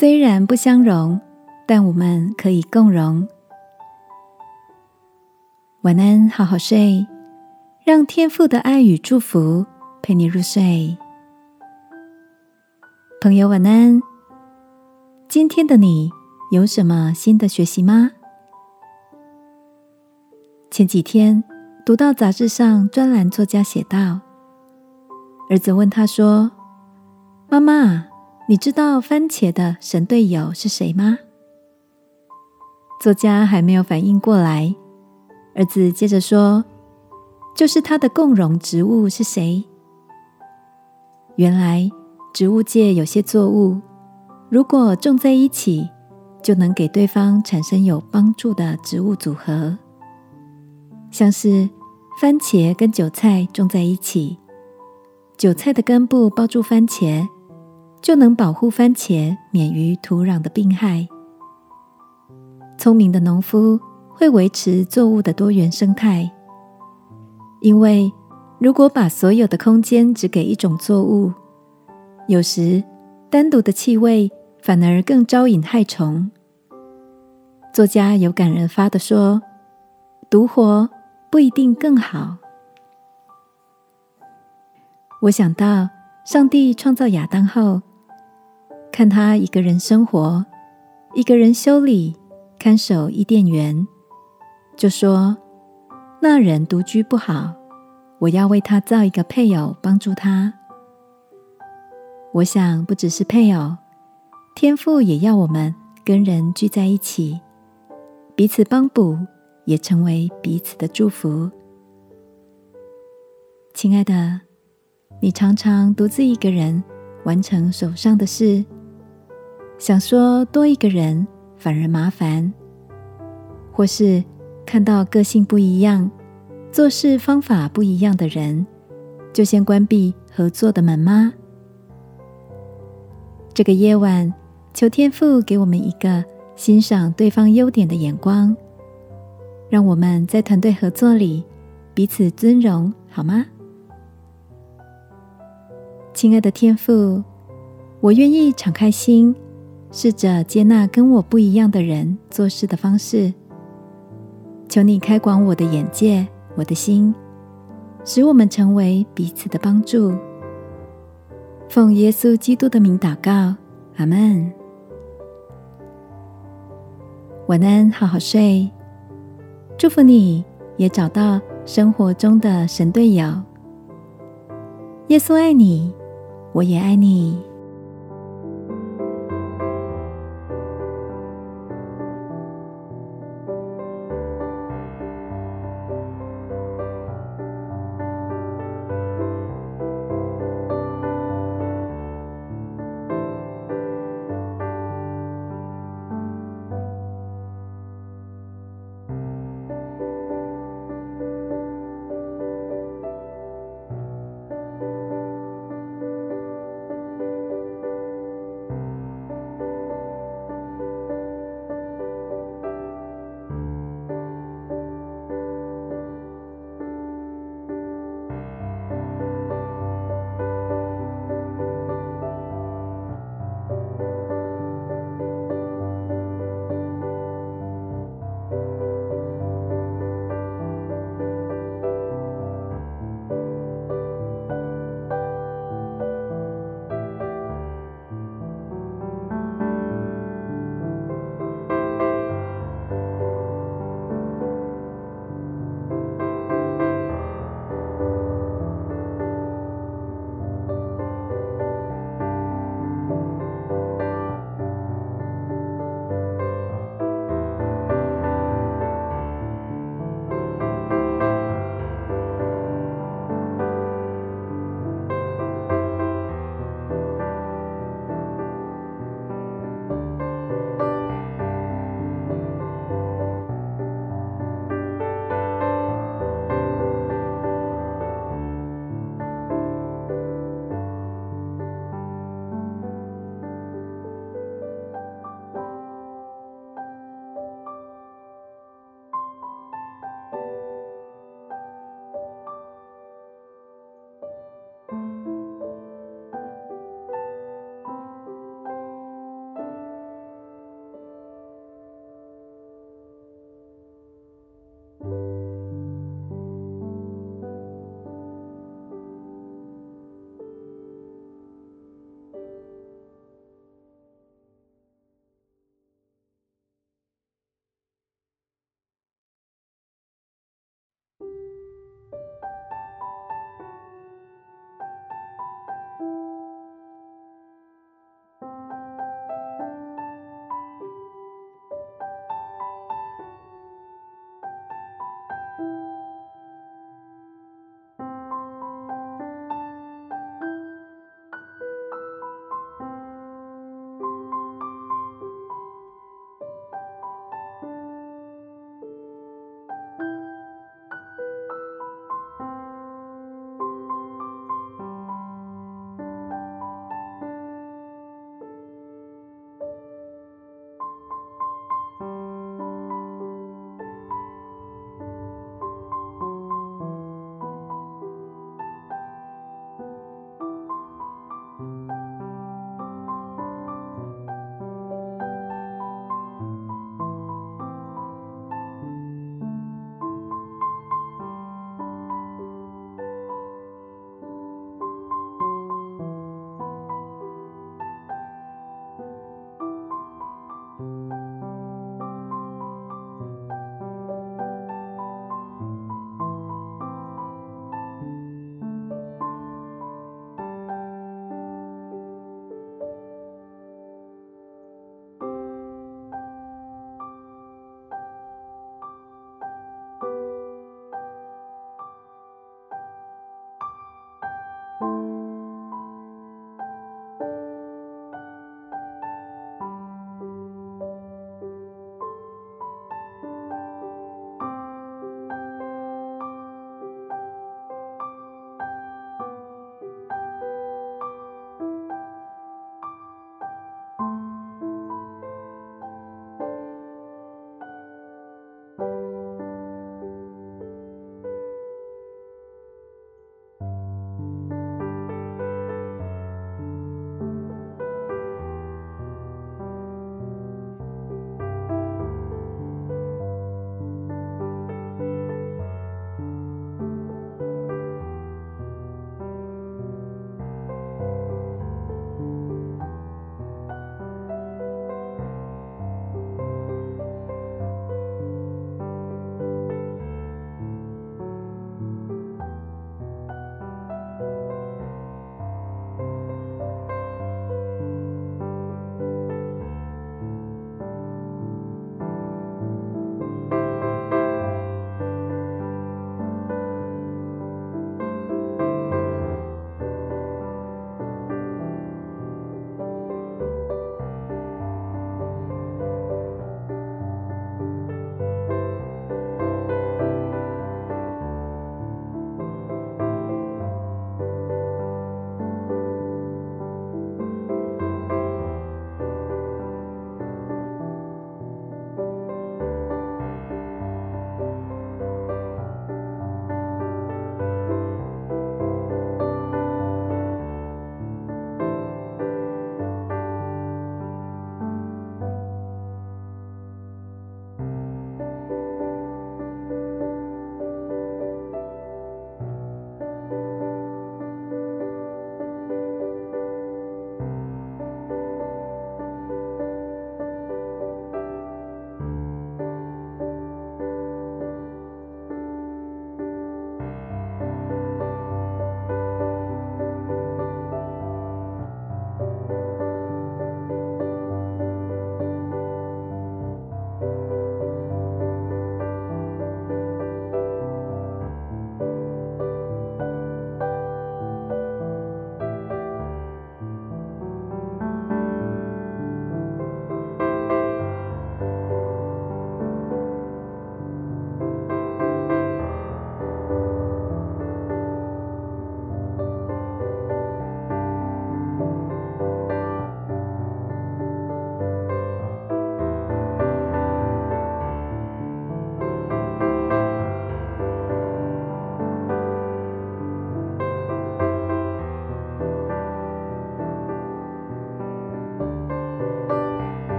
虽然不相容，但我们可以共荣。晚安，好好睡，让天父的爱与祝福陪你入睡。朋友，晚安。今天的你有什么新的学习吗？前几天读到杂志上专栏作家写道，儿子问他说：“妈妈，你知道番茄的神队友是谁吗？”作家还没有反应过来，儿子接着说：“就是他的共荣植物是谁？”原来植物界有些作物，如果种在一起，就能给对方产生有帮助的植物组合。像是番茄跟韭菜种在一起，韭菜的根部包住番茄，就能保护番茄免于土壤的病害。聪明的农夫会维持作物的多元生态，因为如果把所有的空间只给一种作物，有时单独的气味反而更招引害虫。作家有感而发的说：“独活。”不一定更好。我想到上帝创造亚当后，看他一个人生活，一个人修理、看守伊甸园，就说那人独居不好，我要为他造一个配偶帮助他。我想不只是配偶，天父也要我们跟人聚在一起，彼此帮补。也成为彼此的祝福。亲爱的，你常常独自一个人完成手上的事，想说多一个人反而麻烦，或是看到个性不一样、做事方法不一样的人，就先关闭合作的门吗？这个夜晚，求天父给我们一个欣赏对方优点的眼光。让我们在团队合作里彼此尊荣，好吗？亲爱的天父，我愿意敞开心，试着接纳跟我不一样的人做事的方式。求你开广我的眼界，我的心，使我们成为彼此的帮助。奉耶稣基督的名祷告，阿门。晚安，好好睡。祝福你，也找到生活中的神队友。耶稣爱你，我也爱你。